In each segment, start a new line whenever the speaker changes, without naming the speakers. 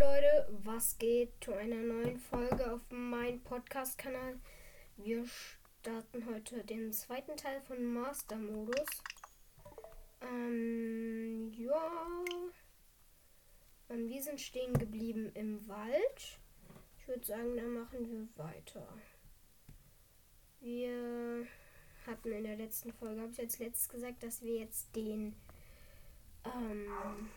Leute, was geht zu einer neuen Folge auf meinem Podcast-Kanal? Wir starten heute den zweiten Teil von Master-Modus. Ähm, ja. Und wir sind stehen geblieben im Wald. Ich würde sagen, dann machen wir weiter. Wir hatten in der letzten Folge, habe ich als letztes gesagt, dass wir jetzt den ähm,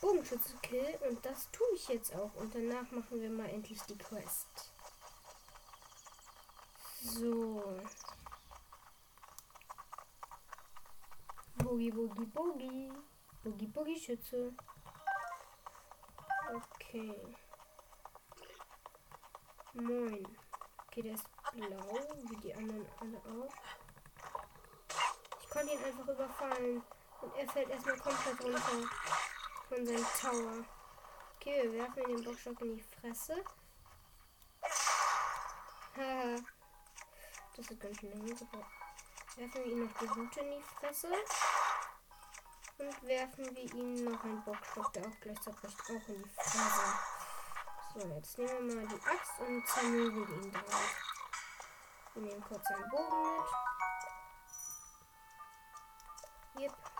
Bogenschütze kill und das tue ich jetzt auch. Und danach machen wir mal endlich die Quest. So. Boogie, Boogie, Boogie. Boogie, Boogie, Schütze. Okay. Moin. Okay, der ist blau, wie die anderen alle auch. Ich konnte ihn einfach überfallen. Und er fällt erstmal komplett runter von seinem Tower. Okay, wir werfen den Bockstock in die Fresse. Haha. das hat ganz schön lange gebraucht. Werfen wir ihm noch die Hute in die Fresse. Und werfen wir ihm noch einen Bockstock, der auch gleich zerbricht, auch in die Fresse. So, jetzt nehmen wir mal die Axt und zermöbeln ihn drauf. Wir nehmen kurz einen Bogen mit. Yep.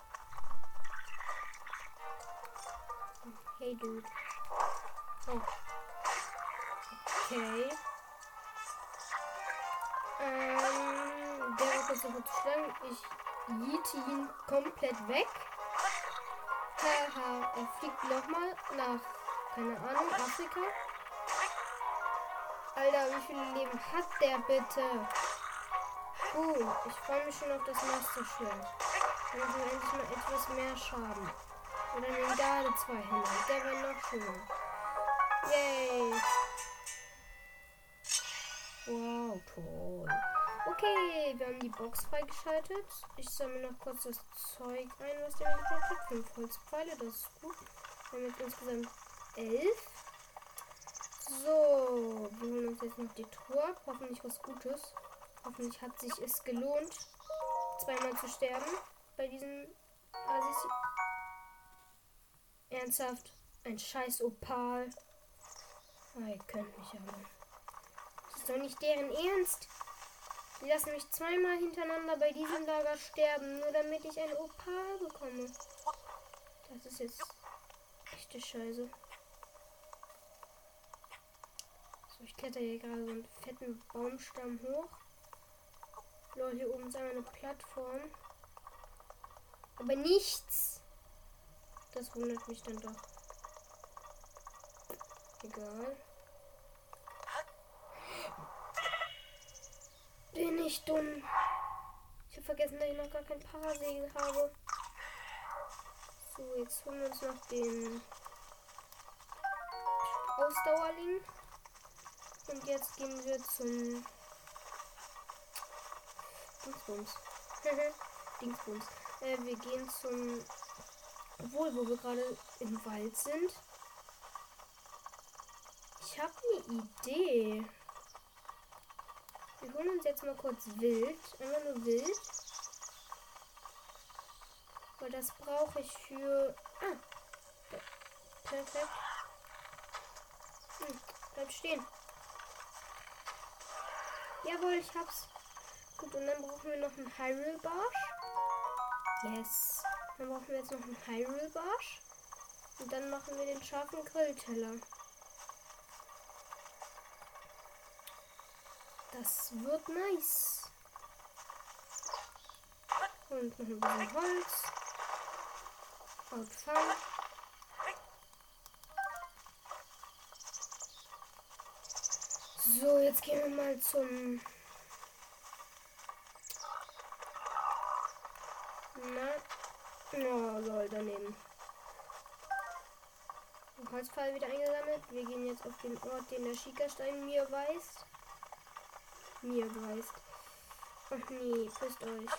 Hey, Dude. Oh. Okay. Ähm, der war kurz davor zu schlagen. Ich jiete ihn komplett weg. Haha, er fliegt nochmal nach, keine Ahnung, Afrika. Alter, wie viele Leben hat der bitte? Uh, ich freue mich schon auf das Master Schwert. Dann machen wir endlich mal etwas mehr Schaden. Oder den Garde zwei Hände. Der wäre noch schöner. Yay. Wow, toll. Okay, wir haben die Box freigeschaltet. Ich sammle noch kurz das Zeug ein, was der gedroppt hat. Fünf Holzpfeile, das ist gut. Wir haben jetzt insgesamt elf. So, wir holen uns jetzt noch die Truhe. Hoffentlich was Gutes. Hoffentlich hat sich es gelohnt, zweimal zu sterben bei diesen Assis. Ernsthaft? Ein scheiß Opal. Oh, ihr könnt mich aber. Das ist doch nicht deren Ernst. Die lassen mich zweimal hintereinander bei diesem Lager sterben, nur damit ich ein Opal bekomme. Das ist jetzt echte Scheiße. So, ich kletter hier gerade so einen fetten Baumstamm hoch. Lol, hier oben ist eine Plattform. Aber nichts. Das wundert mich dann doch. Egal. Bin ich dumm. Ich habe vergessen, dass ich noch gar kein Parasegel habe. So, jetzt holen wir uns noch den Ausdauerling. Und jetzt gehen wir zum Dingsbums. Dingsbums. Äh, wir gehen zum obwohl, wo wir gerade im Wald sind. Ich habe eine Idee. Wir holen uns jetzt mal kurz Wild. Einfach nur Wild. Weil das brauche ich für... Ah. Perfekt. Hm, bleib stehen. Jawohl, ich hab's. Gut, und dann brauchen wir noch einen Hyrule Barsch. Yes. Dann brauchen wir jetzt noch einen Hyrule Barsch. Und dann machen wir den scharfen Grillteller. Das wird nice. Und noch ein bisschen Holz. Outfang. So, jetzt gehen wir mal zum Oh, lol, daneben. Holzpfeil wieder eingesammelt. Wir gehen jetzt auf den Ort, den der Schikastein mir weist. Mir weist. Ach nee, küsst euch.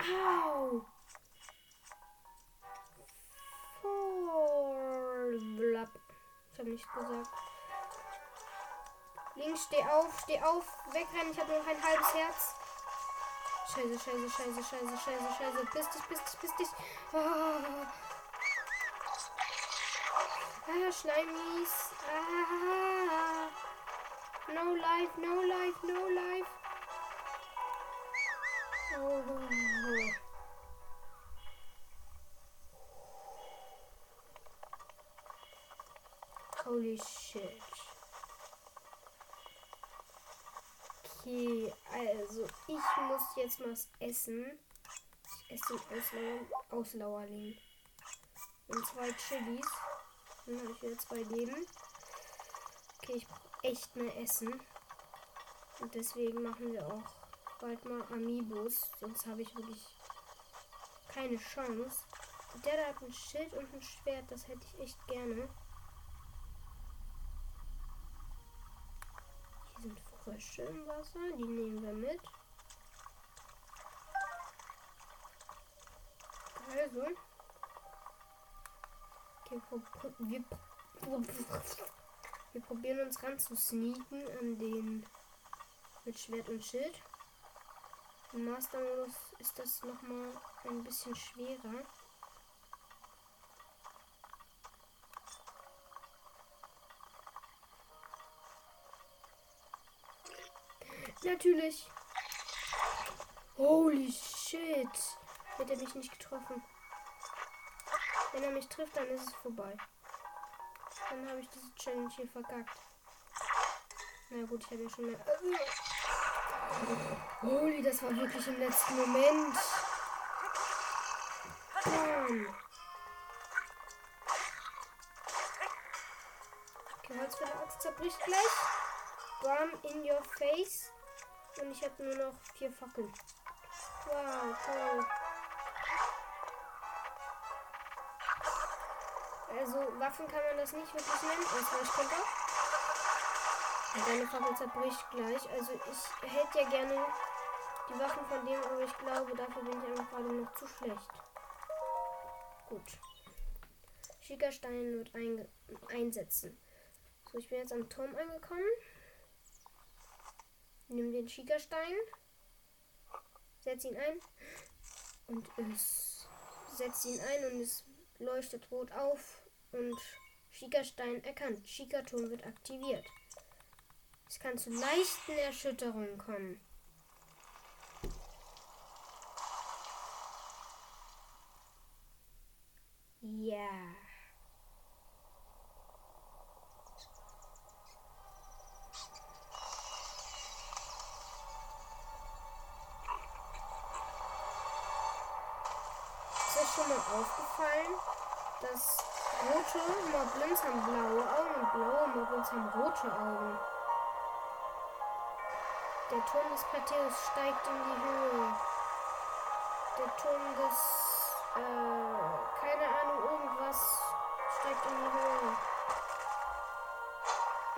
Au! Vor... Ich hab nichts gesagt. Links, steh auf, steh auf, wegrennen. Ich habe noch ein halbes Herz. Scheiße, scheiße, scheiße, scheiße, scheiße, scheiße. Bist dich, bist dich, bist dich. Ah, ah Schleimis. Ah. No life, no life, no life. Oh. Holy shit. Okay, also ich muss jetzt mal essen. Ich esse den Auslauer, Auslauerling. Und zwei Chilis. Dann habe ich wieder zwei Leben. Okay, ich brauche echt mehr Essen. Und deswegen machen wir auch bald mal Amiibos. Sonst habe ich wirklich keine Chance. Der da hat ein Schild und ein Schwert. Das hätte ich echt gerne. Hier sind Frösche im Wasser. Die nehmen wir mit. Also. Okay, wir, wir probieren uns ran zu sneaken an den mit Schwert und Schild. Im Mastermodus ist das nochmal ein bisschen schwerer. Natürlich. Holy shit. Hätte er mich nicht getroffen. Wenn er mich trifft, dann ist es vorbei. Dann habe ich diese Challenge hier verkackt. Na gut, ich habe ja schon mehr. Holy, das war wirklich im letzten Moment. Bam. Okay, Holz für der Axt zerbricht gleich. Bam, in your face. Und ich habe nur noch vier Fackeln. Wow, toll. Also Waffen kann man das nicht wirklich nennen, Ausweichkönner. Deine Fackel zerbricht gleich. Also ich hätte ja gerne die Waffen von dem, aber ich glaube, dafür bin ich einfach gerade noch zu schlecht. Gut. Schickerstein wird einsetzen. So, ich bin jetzt am Turm angekommen. Nimm den Schickerstein. Setz ihn ein. Und es setzt ihn ein und es leuchtet rot auf. Und Schickerstein erkannt. Schickerturm wird aktiviert. Es kann zu leichten Erschütterungen kommen. Ja. Yeah. aufgefallen, dass rote Moblins haben blaue Augen und blaue Moblins haben rote Augen. Der Turm des Plateaus steigt in die Höhe. Der Turm des, äh, keine Ahnung, irgendwas steigt in die Höhe.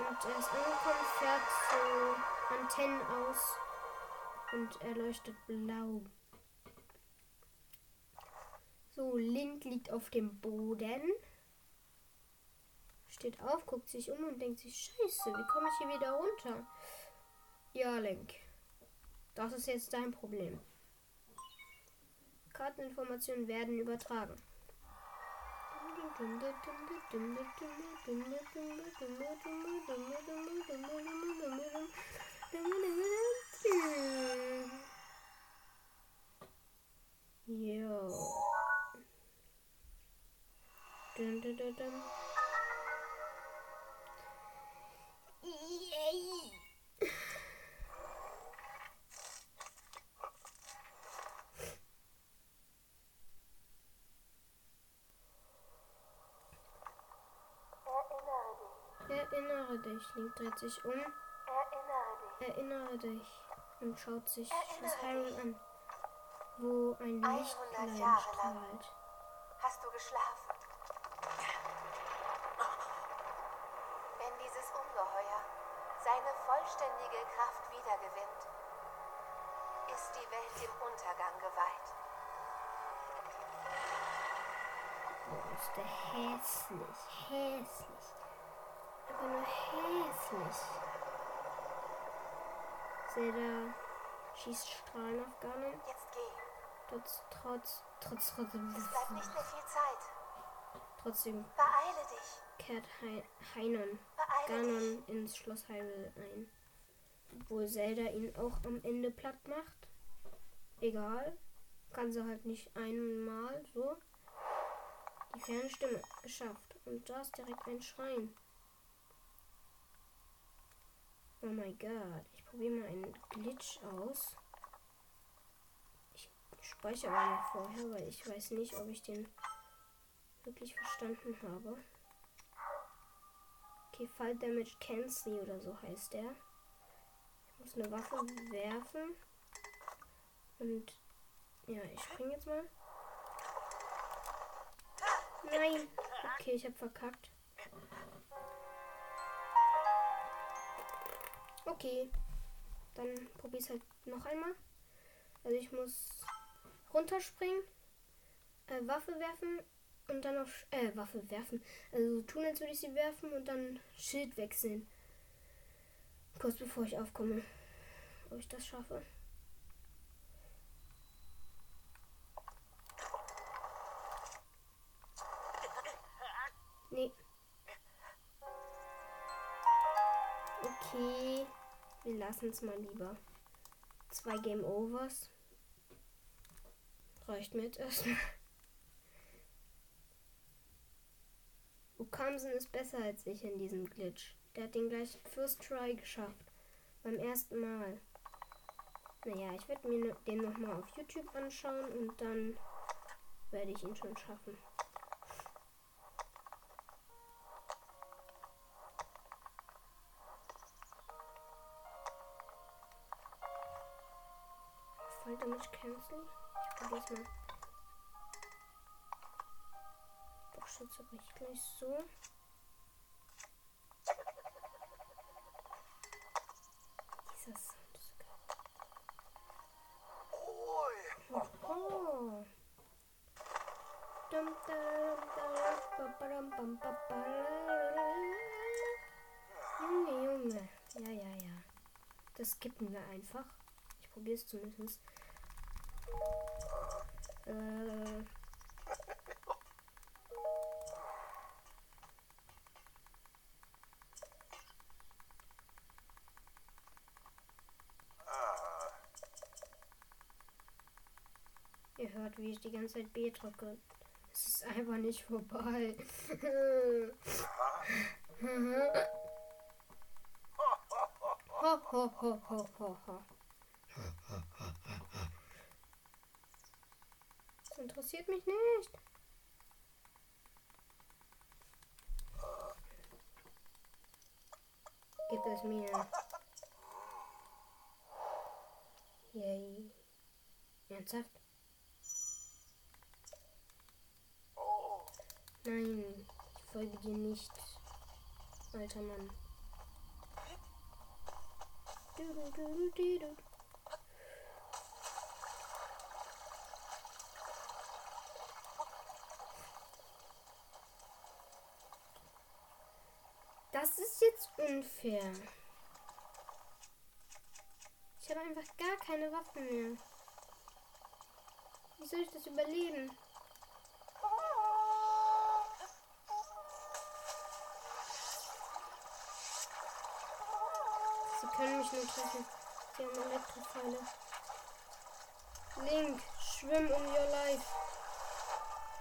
Und er ist angekommen, fährt so Antennen aus und er leuchtet blau. So, Link liegt auf dem Boden. Steht auf, guckt sich um und denkt sich, scheiße, wie komme ich hier wieder runter? Ja, Link. Das ist jetzt dein Problem. Karteninformationen werden übertragen. Jo. Dun, dun, dun, dun. Yay. Erinnere dich. Link dreht sich um.
Erinnere dich.
Erinnere dich. Und schaut sich das Heil an, wo ein Lichtlein strahlt.
Hast du geschlafen? seine vollständige Kraft wiedergewinnt, ist die Welt dem Untergang geweiht.
Oh, ist der hässlich, hässlich. Aber nur hässlich. Seht ihr? schießt Strahlen auf Ganon.
Jetzt geh.
Trotz, trotz, trotz, trotzdem,
Es bleibt nicht mehr viel Zeit.
trotzdem
Beeile dich.
kehrt Hei- Hainan
Beeile dich.
Ganon ins Schloss Hyrule ein. Obwohl Zelda ihn auch am Ende platt macht. Egal. Kann sie halt nicht einmal so. Die Fernstimme geschafft. Und da ist direkt ein Schrein. Oh mein Gott. Ich probiere mal einen Glitch aus. Ich speichere aber noch vorher, weil ich weiß nicht, ob ich den wirklich verstanden habe. Okay, Fall Damage Cancel oder so heißt der. Ich muss eine Waffe werfen. Und ja, ich spring jetzt mal. Nein. Okay, ich habe verkackt. Okay. Dann probier's halt noch einmal. Also ich muss runterspringen, äh, Waffe werfen und dann auf äh, Waffe werfen. Also tun, als würde ich sie werfen und dann Schild wechseln. Kurz bevor ich aufkomme. Ob ich das schaffe. Nee. Okay. Wir lassen es mal lieber. Zwei Game Overs. Reicht mir jetzt erstmal. Okamsen ist besser als ich in diesem Glitch. Der hat den gleich First Try geschafft. Beim ersten Mal. Naja, ich werde mir den nochmal auf YouTube anschauen und dann werde ich ihn schon schaffen. Fall Damage Cancel. Ich probier's mal. Boxschütze bricht gleich so. Dieser Sound ist so geil. Oh. Dum, da, da, ba, ba, dum, bam, ba, ba, la, la, la. Junge, Junge. Ja, ja, ja. Das skippen wir einfach. Ich probiere es zumindest. Äh. Ihr hört, wie ich die ganze Zeit B drücke. Es ist einfach nicht vorbei. ho, ho, ho, ho, ho, ho. Das interessiert mich nicht. Gib es mir. Yay. Ernsthaft? Nein, ich folge dir nicht. Alter Mann. Das ist jetzt unfair. Ich habe einfach gar keine Waffen mehr. Wie soll ich das überleben? Können mich nur treffen. Sie haben Elektrofeile. Link, schwimm um your life.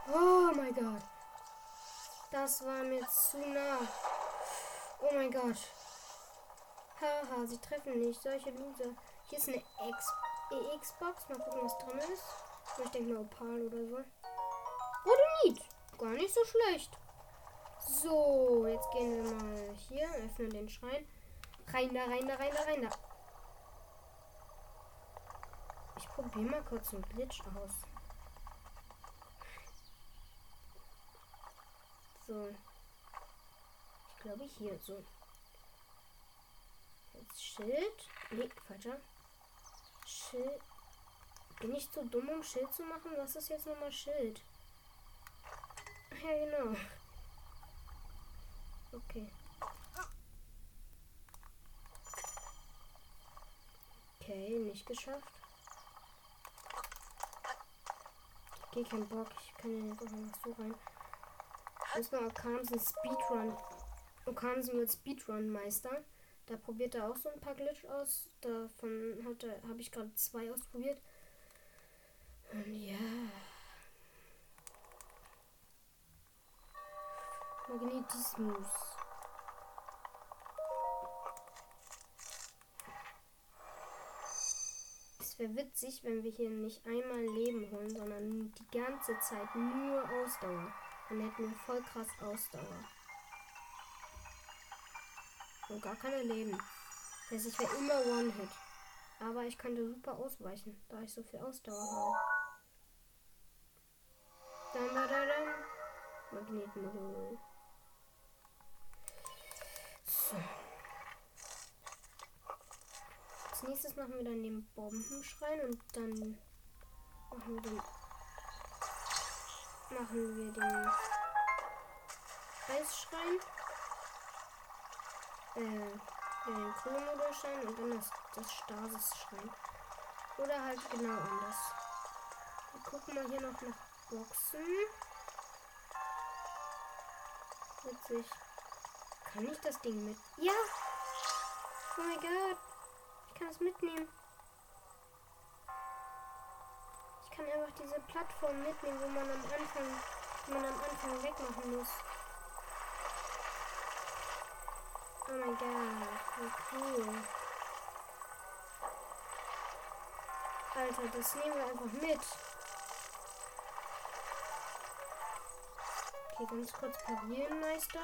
Oh mein Gott. Das war mir zu nah. Oh mein Gott. Haha, sie treffen nicht. Solche Loser. Hier ist eine X e Xbox. Mal gucken, was drin ist. Ich denke mal Opal oder so. Rhodonit. Gar nicht so schlecht. So, jetzt gehen wir mal hier. Öffnen den Schrein. Rein da, rein da, rein da, rein da. Ich probiere mal kurz einen Glitch aus. So. Ich glaube hier so. Jetzt Schild. Nee, falscher. Schild. Bin ich zu dumm, um Schild zu machen? Was ist jetzt nochmal Schild? Ja, genau. Okay. Okay, nicht geschafft. Okay, kein Bock. Ich kann ja jetzt auch einfach so rein. Erstmal Okamsen Speedrun. Okamsen wird Speedrun-Meister. Da probiert er auch so ein paar Glitch aus. Davon habe ich gerade zwei ausprobiert. Und ja. Magnetismus. Wäre witzig, wenn wir hier nicht einmal Leben holen, sondern die ganze Zeit nur Ausdauer. Dann hätten wir voll krass Ausdauer. Und gar keine Leben. Das heißt, ich wäre immer One-Hit. Aber ich könnte super ausweichen, da ich so viel Ausdauer habe. Dann, dann, dann. Magnetmodul. So. Als nächstes machen wir dann den Bombenschrein und dann machen wir den machen wir den Eisschrein. Äh, den Chronomodulschrein und dann das, das Stasis-Schrein. Oder halt genau anders. Wir gucken mal hier noch nach Boxen. Witzig. Kann ich das Ding mit? Ja! Oh mein Gott. Kann es mitnehmen. Ich kann einfach diese Plattform mitnehmen, wo man am Anfang, man am Anfang wegmachen muss. Oh mein Gott, wie cool. Alter, das nehmen wir einfach mit. Okay, ganz kurz parieren, Meister.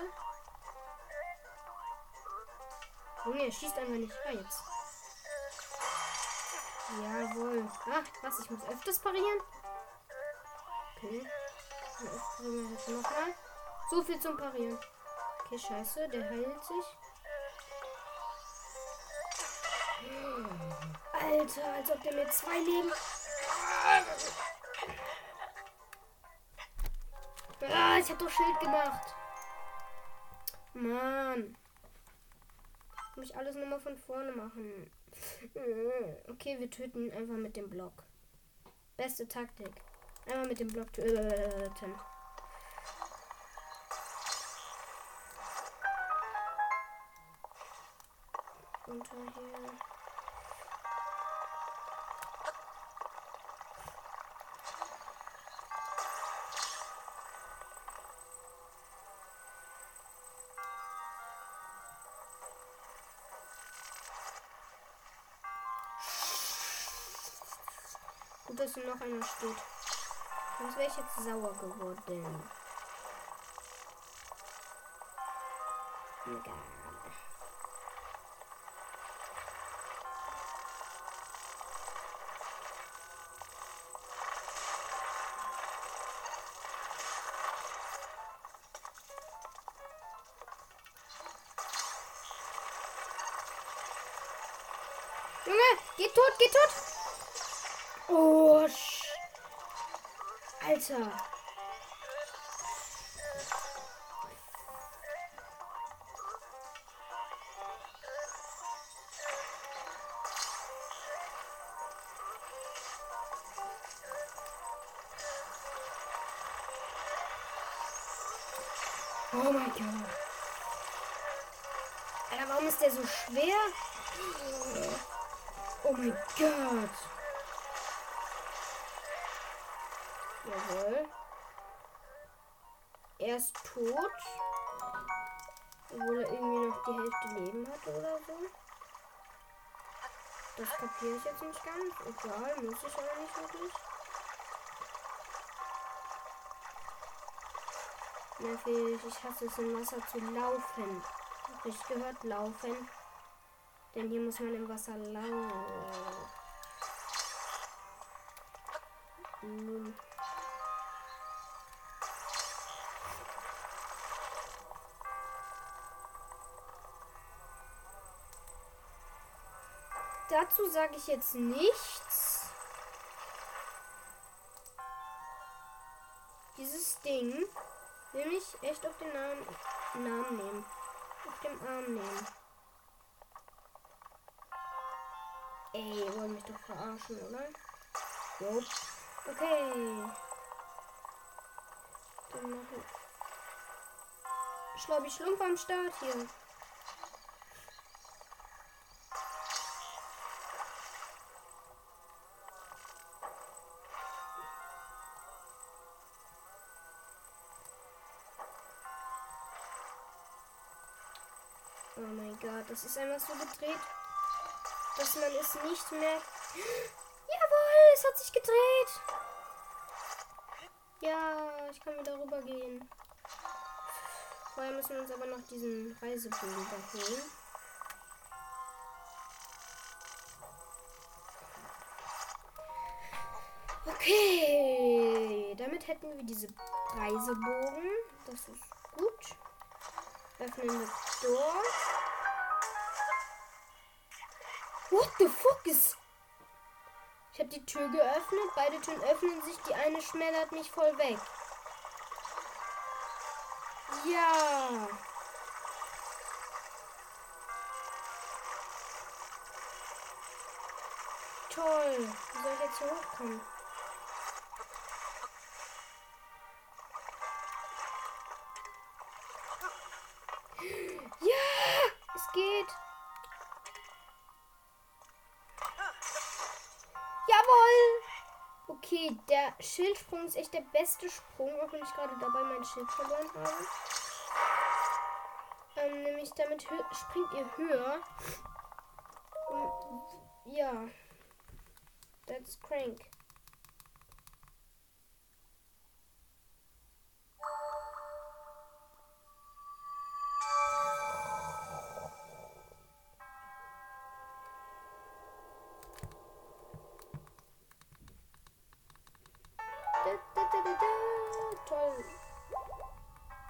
Junge, er schießt einfach nicht. Ah, jetzt. Jawohl. Ach, was? Ich muss öfters parieren? Okay. Nochmal. So viel zum Parieren. Okay, scheiße. Der heilt sich. Alter, als ob der mir zwei Leben. Ah, ich hab doch Schild gemacht. Mann. Muss ich alles nochmal von vorne machen. Okay, wir töten einfach mit dem Block. Beste Taktik. Einmal mit dem Block töten. Hier noch einer steht. Sonst wäre ich jetzt sauer geworden. Junge, geht tot, geht tot. Alter. Oh mein Gott. Alter, warum ist der so schwer? Oh mein Gott. Jawohl. Er ist tot. Obwohl er irgendwie noch die Hälfte Leben hat oder so. Das kapiere ich jetzt nicht ganz. Egal, muss ich aber nicht wirklich. Nervig, ich hasse es im Wasser zu laufen. Ich gehört, laufen. Denn hier muss man im Wasser laufen. Nun. Dazu sage ich jetzt nichts. Dieses Ding will mich echt auf den Namen, Namen nehmen. Auf dem Arm nehmen. Ey, wollen mich doch verarschen, oder? Jo. Okay. Dann machen. Schlaubi Schlumpf am Start hier. Das ist einfach so gedreht, dass man es nicht merkt. Jawohl, es hat sich gedreht. Ja, ich kann wieder rüber gehen. Vorher müssen wir uns aber noch diesen Reisebogen holen. Okay, damit hätten wir diese Reisebogen. Das ist gut. Öffnen wir dort. What the fuck ist. Ich habe die Tür geöffnet. Beide Türen öffnen sich. Die eine schmälert mich voll weg. Ja. Toll. Wie soll ich jetzt hier hochkommen? Schildsprung ist echt der beste Sprung, auch wenn ich gerade dabei mein Schild verloren habe. Ähm, nämlich damit springt ihr höher. Und, ja. That's crank.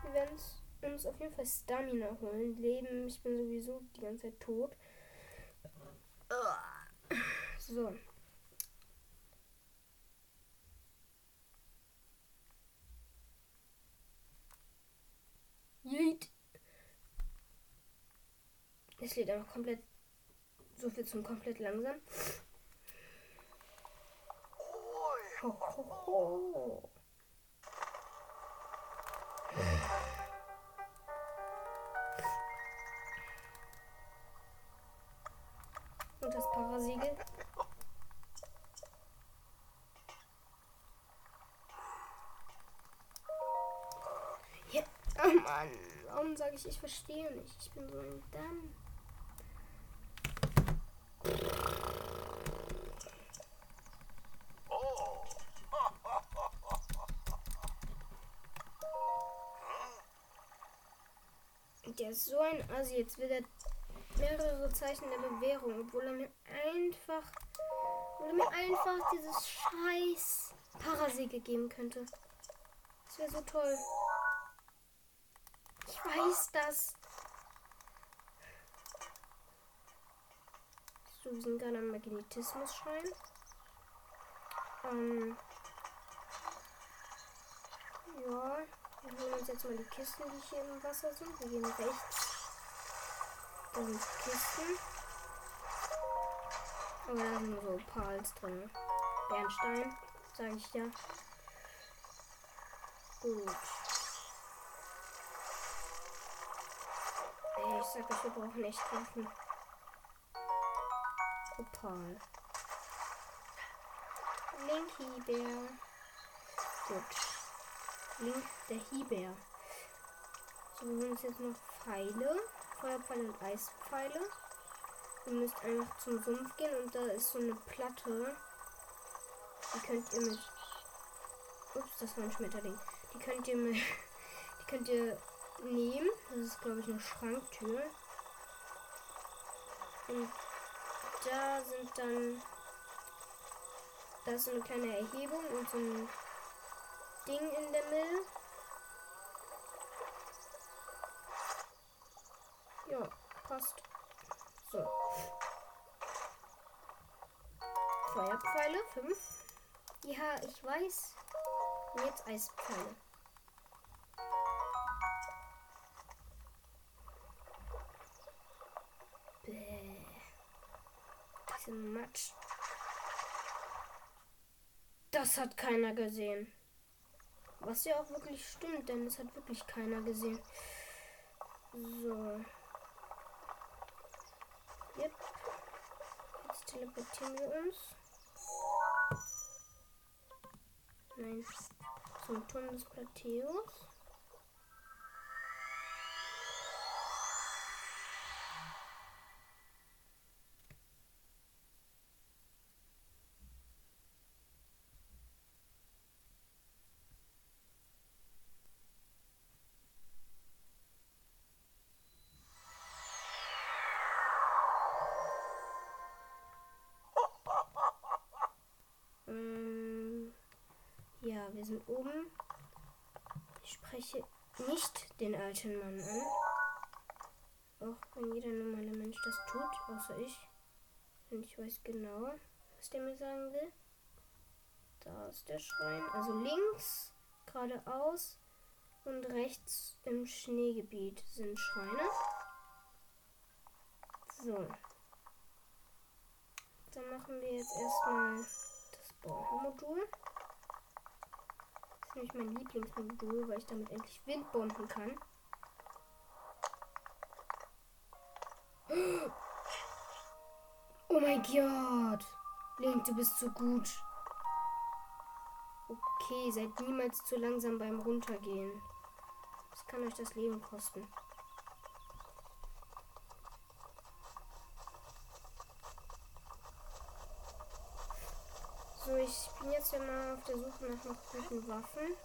Wir werden uns- auf jeden Fall Stamina holen. Leben, ich bin sowieso die ganze Zeit tot. So. Yeet. Es lädt einfach komplett. So viel zum komplett langsam. Ho, ho, ho. Und das Parasiegel. Ja, oh Mann, warum sage ich, ich verstehe nicht? Ich bin so ein Damm. Der ist so ein Assi. Jetzt will er mehrere Zeichen der Bewährung, obwohl er mir einfach, obwohl er mir einfach dieses scheiß Parasegel geben könnte. Das wäre so toll. Ich weiß das. So, wir sind gerade am Magnetismus-Schein. Ähm. Ja, wir holen uns jetzt mal die Kisten, die hier im Wasser sind. Wir gehen rechts. Da sind Kisten. Aber da sind nur so Pals drin. Bernstein, sage ich ja. Gut. Ey, ich sag euch, wir brauchen echt Waffen. Opal. Linky Bär. Gut. Link der Hibär. So, wir uns jetzt noch Pfeile. Feuerpfeile und Eispfeile. Ihr müsst einfach zum Sumpf gehen und da ist so eine Platte. Die könnt ihr mit. Ups, das war ein Schmetterling. Die könnt ihr mit. Die könnt ihr nehmen. Das ist, glaube ich, eine Schranktür. Und da sind dann. Da ist so eine kleine Erhebung und so ein Ding in der Mitte. Ja, passt. So. Feuerpfeile, 5. Ja, ich weiß. Und jetzt Eispfeile. Bäh. Bisschen Matsch. Das hat keiner gesehen. Was ja auch wirklich stimmt, denn es hat wirklich keiner gesehen. So. Yep. Jetzt teleportieren wir uns. Nein. Zum Turm des Plateus. Wir sind oben. Ich spreche nicht den alten Mann an. Auch wenn jeder normale Mensch das tut, außer ich. Und ich weiß genau, was der mir sagen will. Da ist der Schrein. Also links, geradeaus und rechts im Schneegebiet sind Schreine. So. Dann machen wir jetzt erstmal das Bombenmodul nämlich mein Lieblingsmodul, weil ich damit endlich Windbomben kann. Oh mein Gott! Link, du bist so gut. Okay, seid niemals zu langsam beim Runtergehen. Das kann euch das Leben kosten. So, ich bin jetzt ja mal auf der Suche nach noch guten Waffen.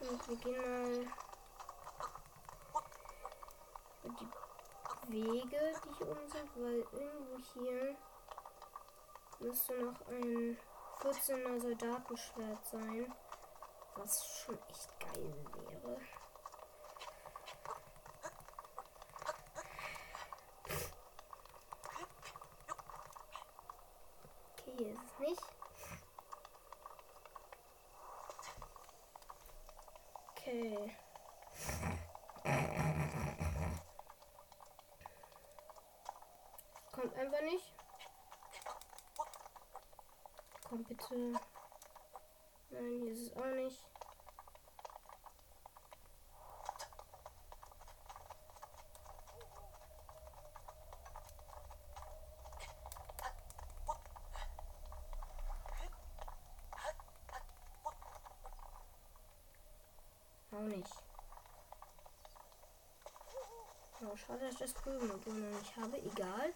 Und wir gehen mal die Wege, die hier oben sind, weil irgendwo hier müsste noch ein 14er Soldatenschwert sein, was schon echt geil wäre. Hier ist es nicht. Okay. Kommt einfach nicht. Kommt bitte. Nein, hier ist es auch nicht. Schade, dass ich das Prüfmodul noch nicht habe. Egal.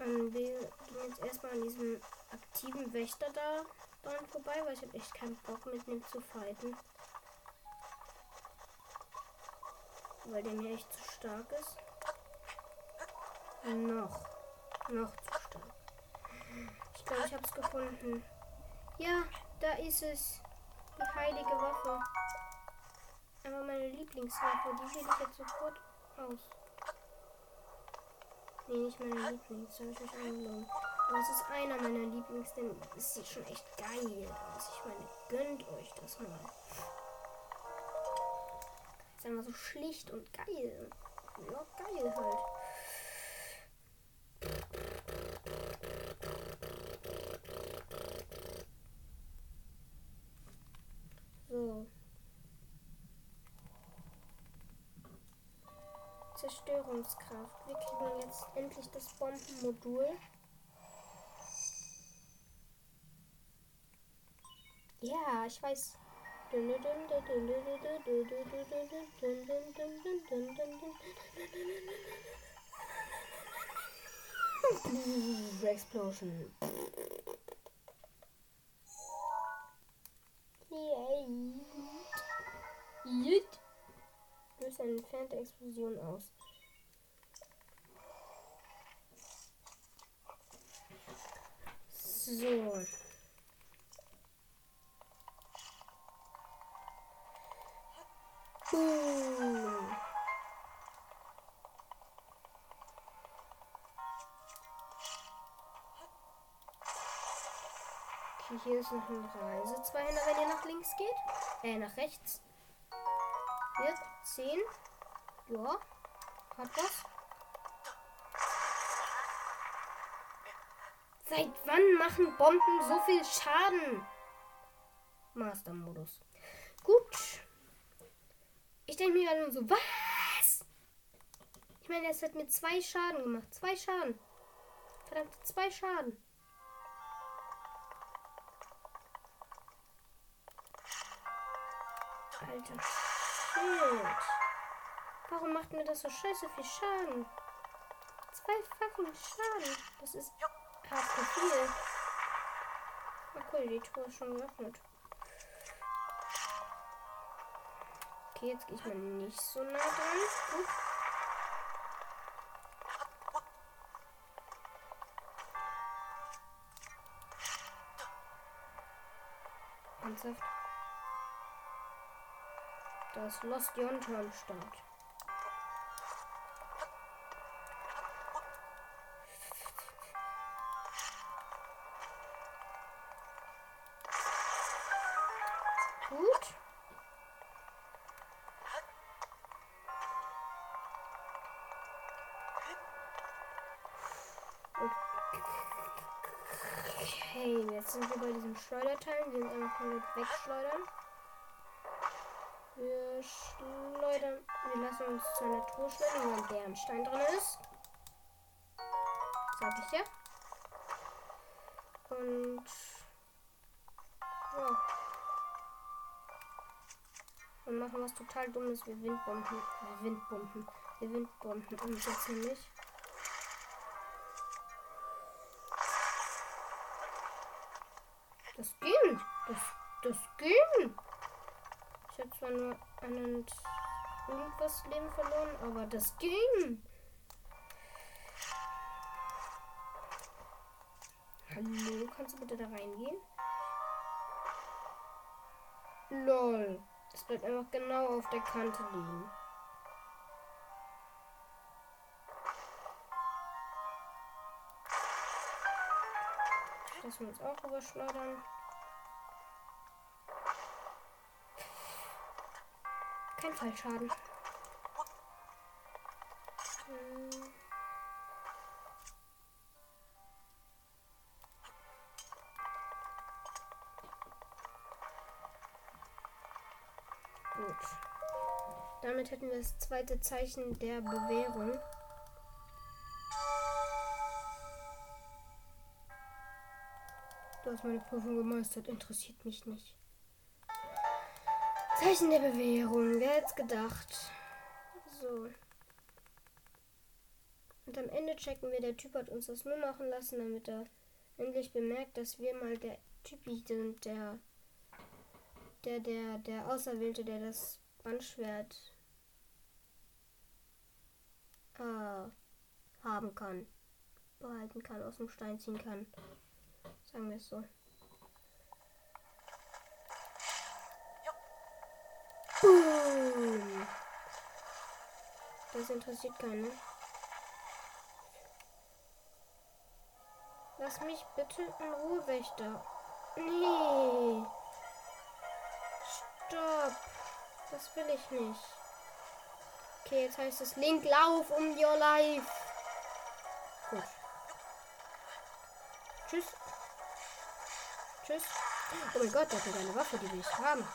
Ähm, wir gehen jetzt erstmal an diesem aktiven Wächter da dran vorbei, weil ich habe echt keinen Bock mit dem zu fighten. Weil der mir echt zu stark ist. Noch. Noch zu stark. Ich glaube, ich habe es gefunden. Ja, da ist es. Die heilige Waffe. Aber meine Lieblingswaffe, die will ich jetzt sofort aus. Nee, nicht meine Lieblings, habe ich mich eingelogen. Aber es ist einer meiner Lieblings, denn es sieht schon echt geil aus. Ich meine, gönnt euch das mal. Ist einfach so schlicht und geil. Ja, geil halt. So. Zerstörungskraft. Wir kriegen jetzt endlich das Bombenmodul. Ja, ich weiß. Explosion. Jut. Löst eine entfernte Explosion aus. So. Boom. Okay, hier ist noch ein Reisezweihänder, wenn ihr nach links geht. Äh, nach rechts. Hier, 10. Ja, hat was. Seit wann machen Bomben so viel Schaden? Master-Modus. Gut. Ich denke mir gerade so, was? Ich meine, es hat mir zwei Schaden gemacht. Zwei Schaden. Verdammt, zwei Schaden. Alter Shit. Warum macht mir das so scheiße viel Schaden? Zwei fucking Schaden. Das ist hart viel. Ah cool, die Truhe ist schon geöffnet. Okay, jetzt gehe ich mal nicht so nah dran. Gut. Ernsthaft? Das Lost Yonta am Start. Gut. Okay, jetzt sind wir bei diesem Schleuderteil. Wir sind einfach komplett wegschleudern. Wir schleudern. Wir lassen uns zu einer Truhe schleudern, wo ein Bärenstein drin ist. Sag ich ja. Und. Ja. Wir machen was total Dummes. Wir Windbomben. Wir Windbomben. Wir Windbomben umsetzen nämlich. Das ging. Das, das ging. Zwar nur einen irgendwas Leben verloren, aber das ging. Hallo, kannst du bitte da reingehen? Lol. Das bleibt einfach genau auf der Kante liegen. Das wir uns auch überschleudern. Kein Fallschaden. Hm. Gut. Damit hätten wir das zweite Zeichen der Bewährung. Du hast meine Prüfung gemeistert, interessiert mich nicht. Zeichen der Bewährung, wer hätte gedacht? So. Und am Ende checken wir, der Typ hat uns das nur machen lassen, damit er endlich bemerkt, dass wir mal der Typ sind, der der, der, der Auserwählte, der das Bandschwert äh, haben kann, behalten kann, aus dem Stein ziehen kann. Sagen wir es so. Das interessiert keinen. Lass mich bitte in Ruhe, Wächter. Nee. Stopp. Das will ich nicht. Okay, jetzt heißt es Link, lauf um your life. Gut. Tschüss. Tschüss. Oh mein Gott, der hat eine Waffe, die will ich haben.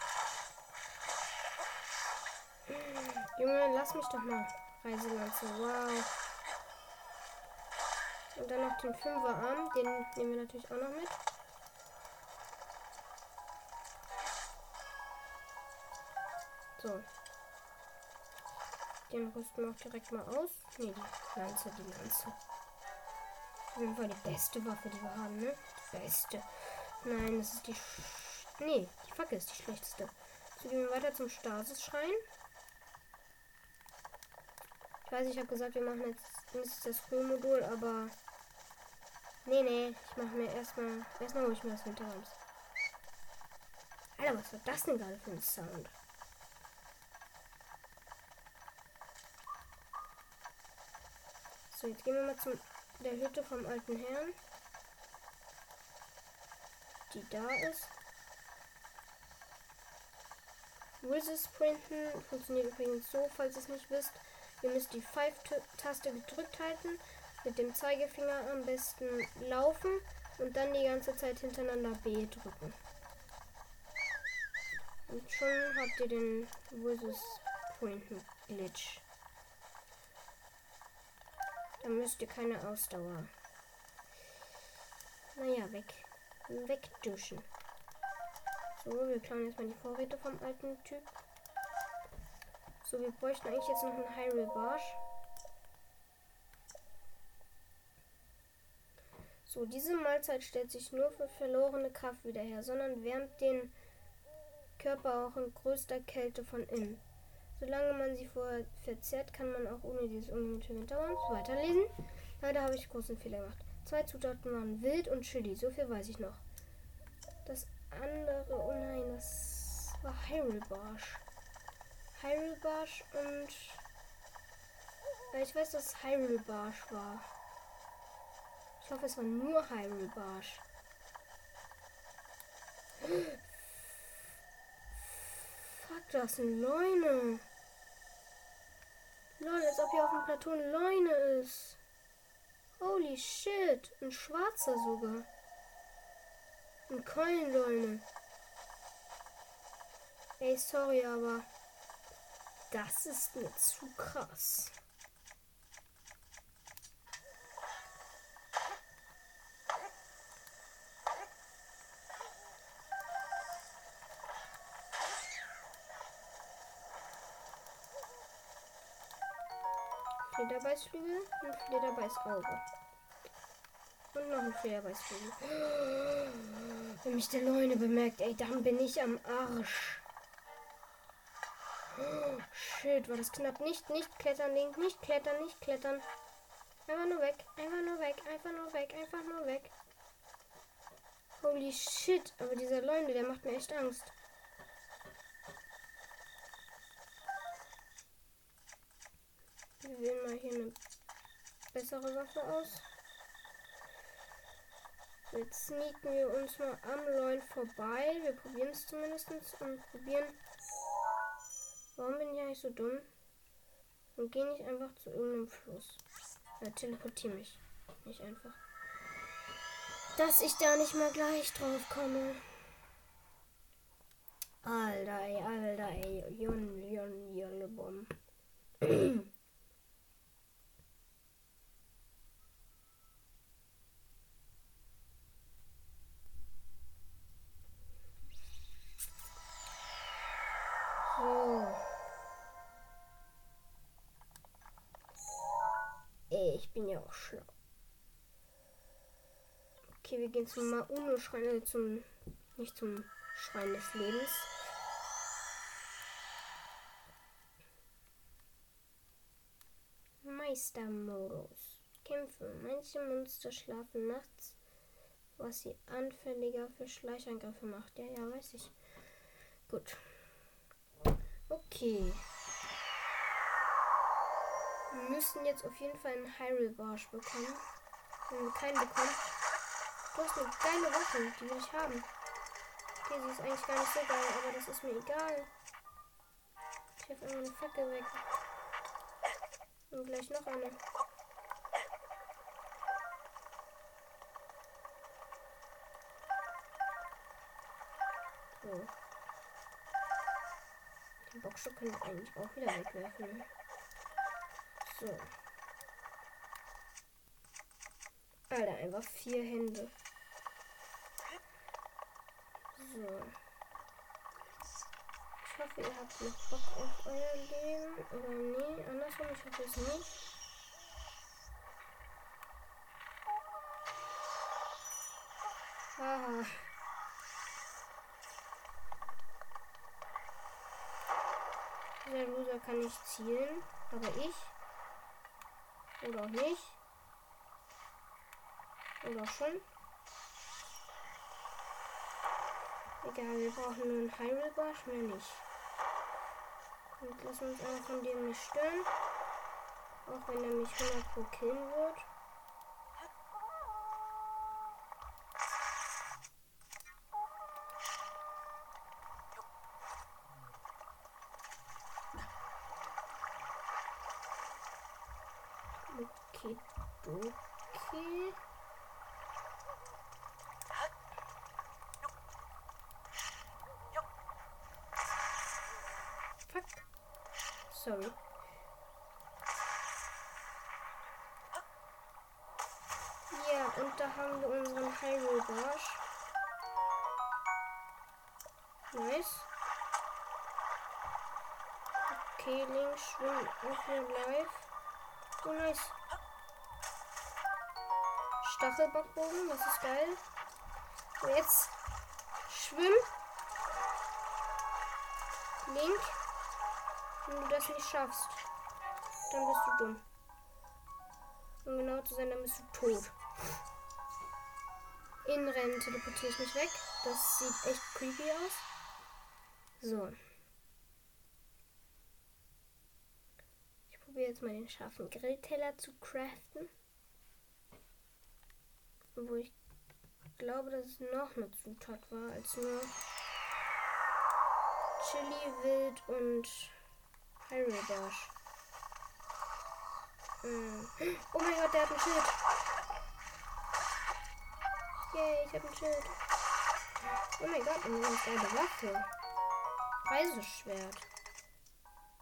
Junge, lass mich doch mal. Reiselanze, wow. Und dann noch den Fünferarm, den nehmen wir natürlich auch noch mit. So. Den rüsten wir auch direkt mal aus. Ne, die Lanze, die Lanze. Auf jeden Fall die beste Waffe, die wir haben, ne? Die beste. Nein, das ist die. Sch nee, die Fackel ist die schlechteste. So, gehen wir weiter zum Stasis-Schrein. Ich weiß, ich habe gesagt, wir machen jetzt nicht das Frühmodul, aber. Nee, nee, ich mache mir erstmal. Erstmal hole ich mir das Winterrams. Alter, was war das denn gerade für ein Sound? So, jetzt gehen wir mal zu der Hütte vom alten Herrn. Die da ist. Wizard Sprinten funktioniert übrigens so, falls ihr es nicht wisst. Ihr müsst die 5-Taste gedrückt halten, mit dem Zeigefinger am besten laufen Und dann die ganze Zeit hintereinander B drücken. Und schon habt ihr den Versus Point Glitch. Da müsst ihr keine Ausdauer. Naja, weg. Wegduschen. So, wir klauen jetzt mal die Vorräte vom alten Typ. So, wir bräuchten eigentlich jetzt noch einen Hyrule Barsch. So, diese Mahlzeit stellt sich nur für verlorene Kraft wieder her, sondern wärmt den Körper auch in größter Kälte von innen. Solange man sie vorher verzehrt, kann man auch ohne dieses ungemütliche Dauern weiterlesen. Leider habe ich großen Fehler gemacht. Zwei Zutaten waren Wild und Chili, so viel weiß ich noch. Das andere, oh nein, das war Hyrule Barsch. Hyrule Barsch und... Ich weiß, dass es Hyrule Barsch war. Ich hoffe, es war nur Hyrule Barsch. Fuck, das eine Leune. Lol, als ob hier auf dem Plateau eine Leune ist. Holy shit. Ein schwarzer sogar. Ein Keulenleune. Ey, sorry, aber das ist mir zu krass. Flederbeißflügel und Flederbeißauge. Und noch ein Flederbeißflügel. Wenn mich der Leune bemerkt, ey, dann bin ich am Arsch. Shit, war das knapp. Nicht, nicht klettern, Link. Nicht klettern, nicht klettern. Einfach nur weg, einfach nur weg, einfach nur weg, einfach nur weg. Holy shit, aber dieser Leune, der macht mir echt Angst. Wir wählen mal hier eine bessere Waffe aus. Jetzt sneaken wir uns mal am Leuen vorbei. Wir probieren es zumindest und probieren. Warum bin ich eigentlich so dumm? Und gehe nicht einfach zu irgendeinem Fluss. Ja, teleportiere mich. Nicht einfach. Dass ich da nicht mal gleich drauf komme. Alter, Alter, ey. Jon, Jon, Jollebom. Bin ja auch schlau. Okay, wir gehen zum Mauno-Schrein, äh, zum, nicht zum Schrein des Lebens. Meistermodus. Kämpfe. Manche Monster schlafen nachts, was sie anfälliger für Schleichangriffe macht. Ja, ja, weiß ich. Gut. Okay. Wir müssen jetzt auf jeden Fall einen Hyrule Barsch bekommen. Wenn wir keinen bekommen. Du hast eine geile Waffe, die will ich haben. Okay, sie ist eigentlich gar nicht so geil, aber das ist mir egal. Ich habe immer eine Fackel weg. Und gleich noch eine. So. Den Boxstock können eigentlich auch wieder wegwerfen. So. Alter, einfach vier Hände. So. Ich hoffe, ihr habt noch Bock auf euer Leben. Oder nee, andersrum, ich hoffe es nicht. Haha. Der Loser kann nicht zielen, aber ich oder auch nicht. Oder schon. Egal, wir brauchen nur einen Hyrule Barsch, mehr nicht. Und lassen uns einfach von dem nicht stören. Auch wenn er mich 100 pro killen wird. Sorry. Ja, und da haben wir unseren Hyrule Barsch. Nice. Okay, links schwimmen auch wieder live. Oh, nice. Stachelbockbogen, das ist geil. Und jetzt schwimm. Link. Wenn du das nicht schaffst, dann bist du dumm. Um genau zu sein, dann bist du tot. In Rennen teleportiere ich mich weg. Das sieht echt creepy aus. So. Ich probiere jetzt mal den scharfen Grillteller zu craften. Wo ich glaube, dass es noch eine Zutat war als nur Chili, Wild und Hyrule Barsch. Hm. Oh mein Gott, der hat ein Schild. Yay, ich habe ein Schild. Oh mein Gott, eine geile Waffe. Reiseschwert.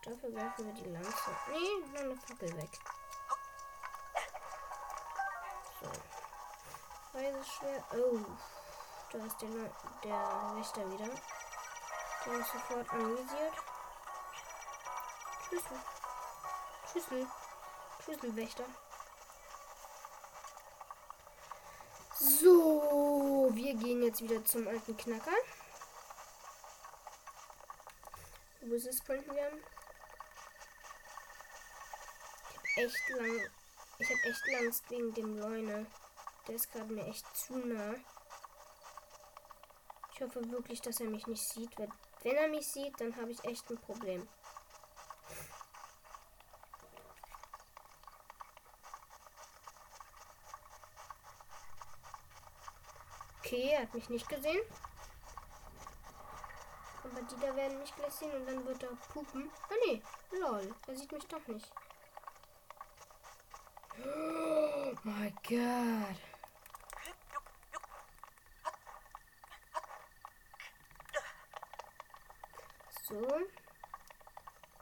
Dafür werfen wir die Lanze. Nee, noch eine Fackel weg. So. Reiseschwert. Oh. Da ist der, der Wächter wieder. Der ist sofort anvisiert. Schlüssel. Schlüssel. Schlüsselwächter. So, wir gehen jetzt wieder zum alten Knacker. Wo ist es, sprinten wir an? Ich hab echt lang. Ich hab echt Angst wegen dem Leune. Der ist gerade mir echt zu nah. Ich hoffe wirklich, dass er mich nicht sieht. Weil wenn er mich sieht, dann habe ich echt ein Problem. Okay, er hat mich nicht gesehen. Aber die da werden mich gleich sehen und dann wird er pupen. Ah nee, lol. Er sieht mich doch nicht. Oh my god. So.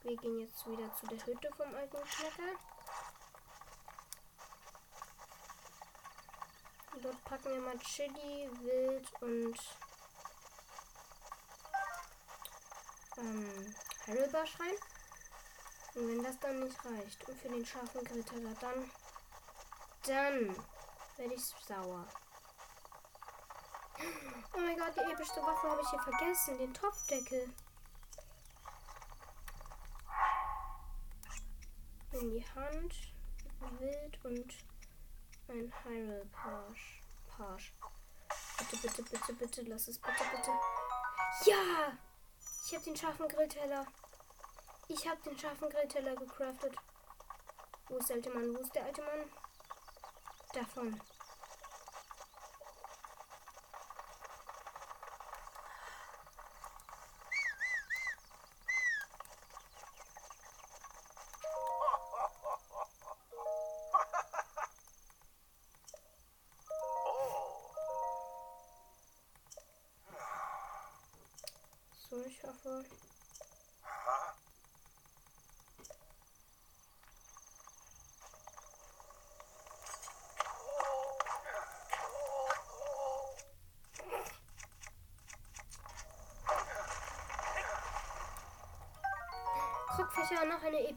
Wir gehen jetzt wieder zu der Hütte vom alten Knacker. Dort packen wir mal Chili, Wild und ähm, Heidelbarsch rein. Und wenn das dann nicht reicht und für den scharfen Griller, dann dann werde ich sauer. Oh mein Gott, die epischste Waffe habe ich hier vergessen, den Topfdeckel. In die Hand, Wild und ein Hyrule Page. Page. Bitte, bitte, bitte, bitte, lass es bitte, bitte. Ja! Ich habe den scharfen Grillteller. Ich habe den scharfen Grillteller gecraftet. Wo ist der alte Mann? Wo ist der alte Mann? Davon.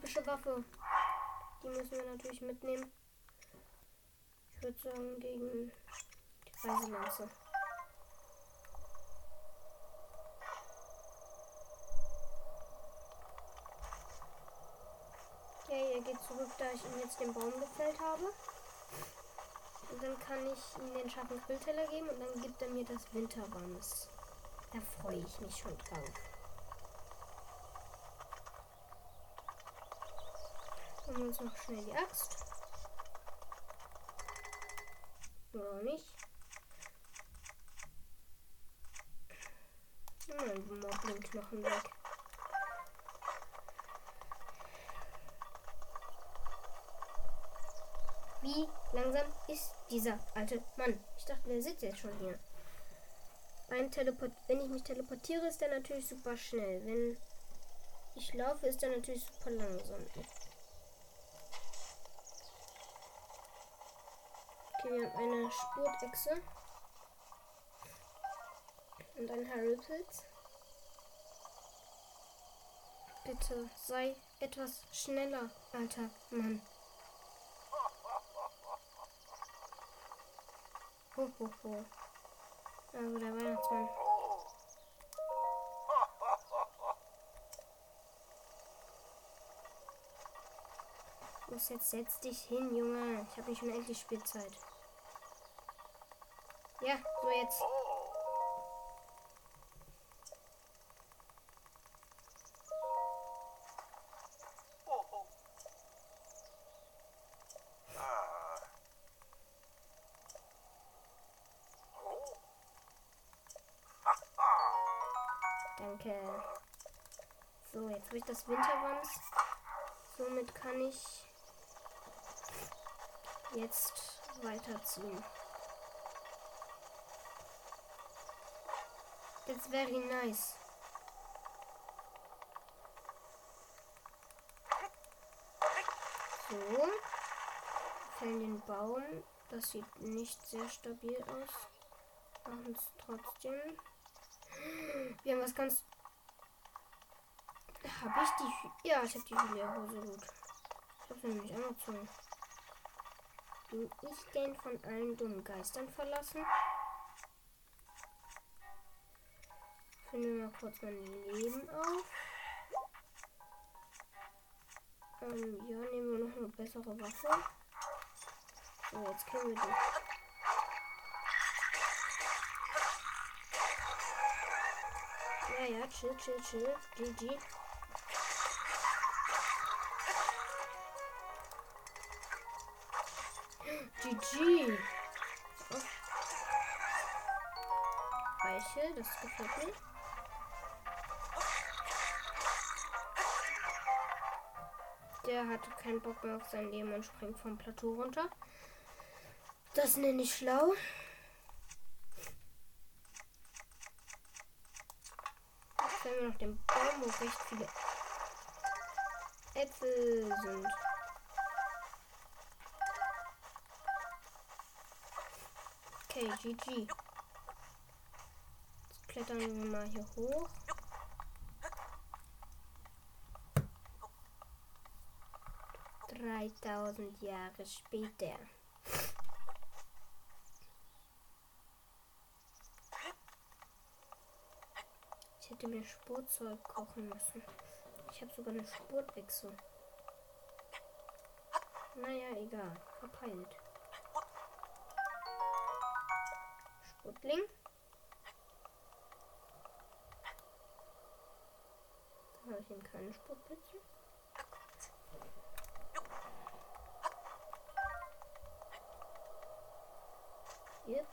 Epische Waffe. Die müssen wir natürlich mitnehmen. Ich würde sagen, gegen die Reiselanze. Okay, er geht zurück, da ich ihm jetzt den Baum gefällt habe. Und dann kann ich ihm den scharfen Grillteller geben und dann gibt er mir das Winterwams. Da freue ich mich schon drauf. Holen wir uns noch schnell die Axt. Oder nicht. Mein Moblin-Knochen weg. Wie langsam ist dieser alte Mann? Ich dachte, der sitzt jetzt schon hier. Ein Teleport Wenn ich mich teleportiere, ist der natürlich super schnell. Wenn ich laufe, ist er natürlich super langsam. Eine Spurtechse. Und ein Harripilz. Bitte sei etwas schneller, alter Mann. Ho, ho, ho. Also der Weihnachtsmann. Los, jetzt setz dich hin, Junge. Ich habe nicht schon endlich Spielzeit. Ja, so jetzt. Danke. So, jetzt habe ich das Winterwams. Somit kann ich jetzt weiterziehen. That's very nice. So. Fällen den Baum. Das sieht nicht sehr stabil aus. Machen es trotzdem. Wir haben was ganz. Habe ich die. Ja, ich habe die Hühnerhose gut. Ich habe nämlich angezogen. Bin ich denn von allen dummen Geistern verlassen? Finden wir mal kurz mein Leben auf. Ähm, ja, nehmen wir noch eine bessere Waffe. So, jetzt können wir die. Ja, ja, chill, chill, chill. GG. GG. So. Eichel, das gefällt mir. Der hatte keinen Bock mehr auf sein Leben und springt vom Plateau runter. Das nenne ich schlau. Jetzt haben wir noch den Baum, wo recht viele Äpfel sind. Okay, GG. Jetzt klettern wir mal hier hoch. Dreitausend Jahre später. Ich hätte mir Spurzeug kochen müssen. Ich habe sogar eine Spurtechse. Naja, egal. Verpeilt. Sputling. Da habe ich eben keine Spurtplätze. Yep.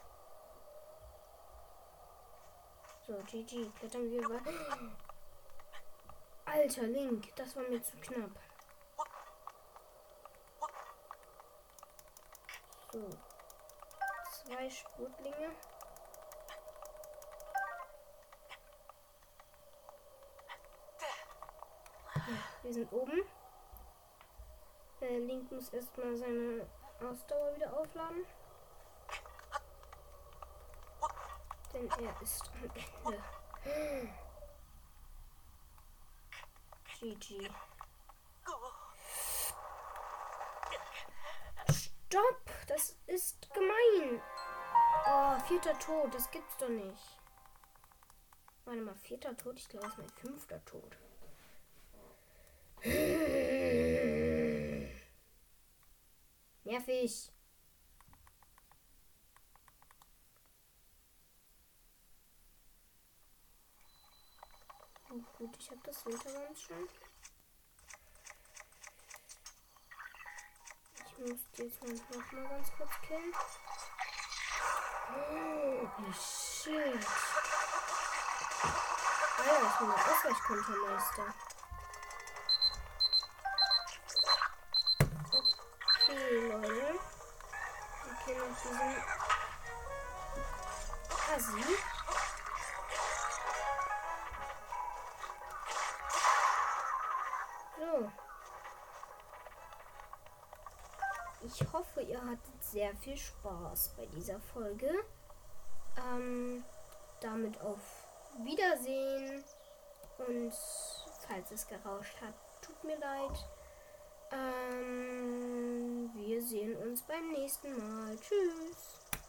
So, GG. Klettern wir weiter. Alter Link, das war mir zu knapp. So. Zwei Sputlinge. Ja, wir sind oben. Äh, Link muss erstmal seine Ausdauer wieder aufladen. Denn er ist am Ende. GG. Stopp! Das ist gemein. Oh, vierter Tod. Das gibt's doch nicht. Warte mal, vierter Tod? Ich glaube, es ist mein fünfter Tod. Nervig. Gut, gut, ich habe das Winterwand schon. Ich muss jetzt noch mal ganz kurz killen. Oh, shit. Ah ja, ich bin der Ausweichkontermeister. Okay, Leute. Wir kennen diesen Asi. Sehr viel Spaß bei dieser Folge. Ähm, damit auf Wiedersehen. Und falls es gerauscht hat, tut mir leid. Ähm, wir sehen uns beim nächsten Mal. Tschüss.